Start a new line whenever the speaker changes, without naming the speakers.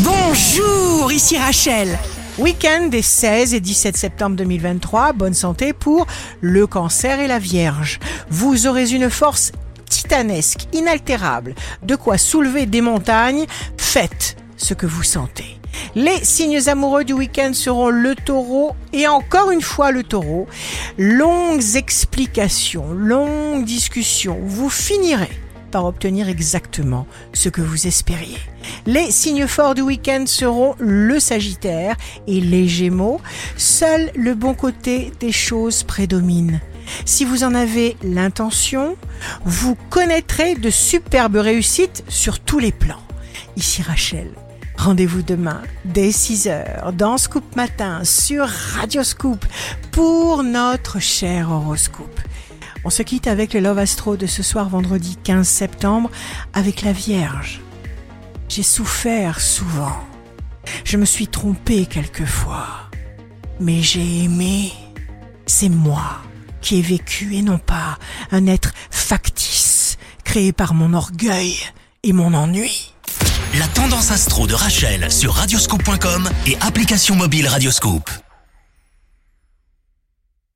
Bonjour, ici Rachel. Week-end des 16 et 17 septembre 2023, bonne santé pour le cancer et la vierge. Vous aurez une force titanesque, inaltérable, de quoi soulever des montagnes, faites ce que vous sentez. Les signes amoureux du week-end seront le taureau et encore une fois le taureau. Longues explications, longues discussions, vous finirez par obtenir exactement ce que vous espériez. Les signes forts du week-end seront le Sagittaire et les Gémeaux. Seul le bon côté des choses prédomine. Si vous en avez l'intention, vous connaîtrez de superbes réussites sur tous les plans. Ici Rachel. Rendez-vous demain dès 6h dans Scoop Matin sur Radio Scoop pour notre cher horoscope. On se quitte avec le Love Astro de ce soir vendredi 15 septembre avec la Vierge. J'ai souffert souvent. Je me suis trompé quelquefois. Mais j'ai aimé. C'est moi qui ai vécu et non pas un être factice créé par mon orgueil et mon ennui.
La tendance astro de Rachel sur radioscope.com et application mobile Radioscope.